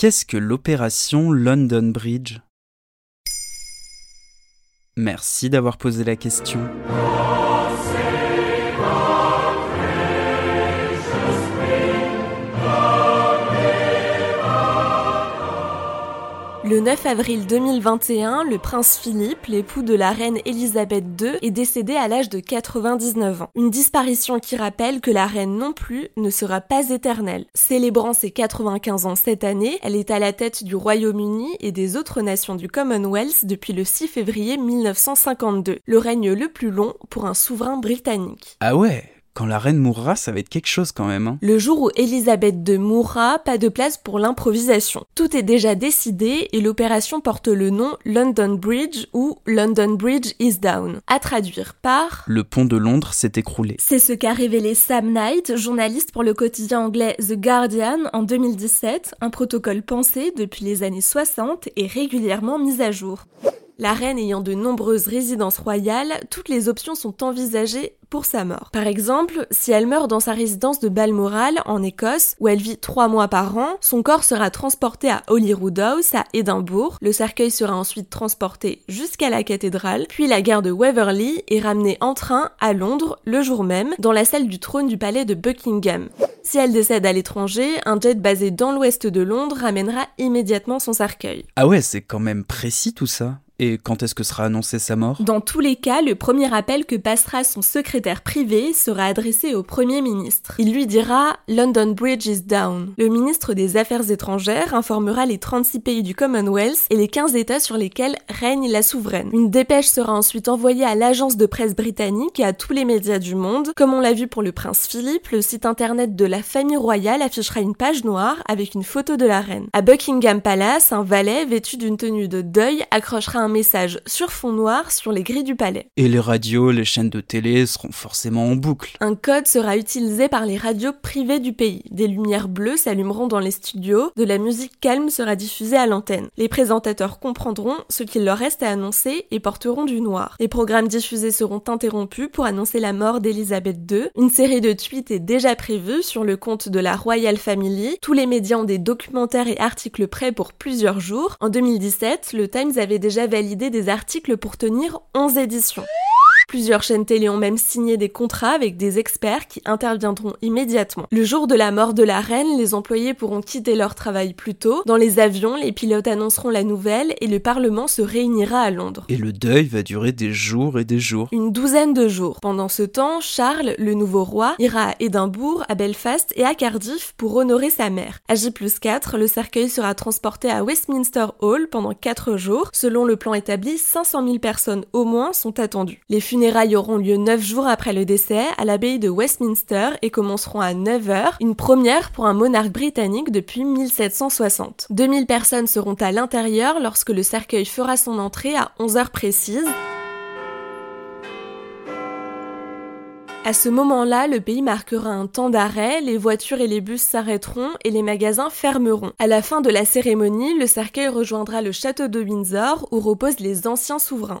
Qu'est-ce que l'opération London Bridge? Merci d'avoir posé la question. Le 9 avril 2021, le prince Philippe, l'époux de la reine Elisabeth II, est décédé à l'âge de 99 ans. Une disparition qui rappelle que la reine non plus ne sera pas éternelle. Célébrant ses 95 ans cette année, elle est à la tête du Royaume-Uni et des autres nations du Commonwealth depuis le 6 février 1952, le règne le plus long pour un souverain britannique. Ah ouais? Quand la reine mourra, ça va être quelque chose quand même. Hein. Le jour où Elisabeth II mourra, pas de place pour l'improvisation. Tout est déjà décidé et l'opération porte le nom London Bridge ou London Bridge is down. À traduire par Le pont de Londres s'est écroulé. C'est ce qu'a révélé Sam Knight, journaliste pour le quotidien anglais The Guardian en 2017, un protocole pensé depuis les années 60 et régulièrement mis à jour. La reine ayant de nombreuses résidences royales, toutes les options sont envisagées pour sa mort. Par exemple, si elle meurt dans sa résidence de Balmoral, en Écosse, où elle vit trois mois par an, son corps sera transporté à Holyrood House, à Édimbourg, le cercueil sera ensuite transporté jusqu'à la cathédrale, puis la gare de Waverley est ramenée en train à Londres le jour même, dans la salle du trône du palais de Buckingham. Si elle décède à l'étranger, un jet basé dans l'ouest de Londres ramènera immédiatement son cercueil. Ah ouais, c'est quand même précis tout ça. Et quand est-ce que sera annoncée sa mort? Dans tous les cas, le premier appel que passera son secrétaire privé sera adressé au Premier ministre. Il lui dira London Bridge is down. Le ministre des Affaires étrangères informera les 36 pays du Commonwealth et les 15 États sur lesquels règne la souveraine. Une dépêche sera ensuite envoyée à l'agence de presse britannique et à tous les médias du monde. Comme on l'a vu pour le prince Philippe, le site internet de la famille royale affichera une page noire avec une photo de la reine. À Buckingham Palace, un valet vêtu d'une tenue de deuil accrochera un message sur fond noir sur les grilles du palais. Et les radios, les chaînes de télé seront forcément en boucle. Un code sera utilisé par les radios privées du pays. Des lumières bleues s'allumeront dans les studios, de la musique calme sera diffusée à l'antenne. Les présentateurs comprendront ce qu'il leur reste à annoncer et porteront du noir. Les programmes diffusés seront interrompus pour annoncer la mort d'Elisabeth II. Une série de tweets est déjà prévue sur le compte de la Royal Family. Tous les médias ont des documentaires et articles prêts pour plusieurs jours. En 2017, le Times avait déjà validé des articles pour tenir 11 éditions. Plusieurs chaînes télé ont même signé des contrats avec des experts qui interviendront immédiatement. Le jour de la mort de la reine, les employés pourront quitter leur travail plus tôt. Dans les avions, les pilotes annonceront la nouvelle et le Parlement se réunira à Londres. Et le deuil va durer des jours et des jours. Une douzaine de jours. Pendant ce temps, Charles, le nouveau roi, ira à Édimbourg, à Belfast et à Cardiff pour honorer sa mère. À J 4, le cercueil sera transporté à Westminster Hall pendant 4 jours. Selon le plan établi, 500 000 personnes au moins sont attendues. Les funérailles auront lieu 9 jours après le décès à l'abbaye de Westminster et commenceront à 9h, une première pour un monarque britannique depuis 1760. 2000 personnes seront à l'intérieur lorsque le cercueil fera son entrée à 11h précises. À ce moment-là, le pays marquera un temps d'arrêt, les voitures et les bus s'arrêteront et les magasins fermeront. À la fin de la cérémonie, le cercueil rejoindra le château de Windsor où reposent les anciens souverains.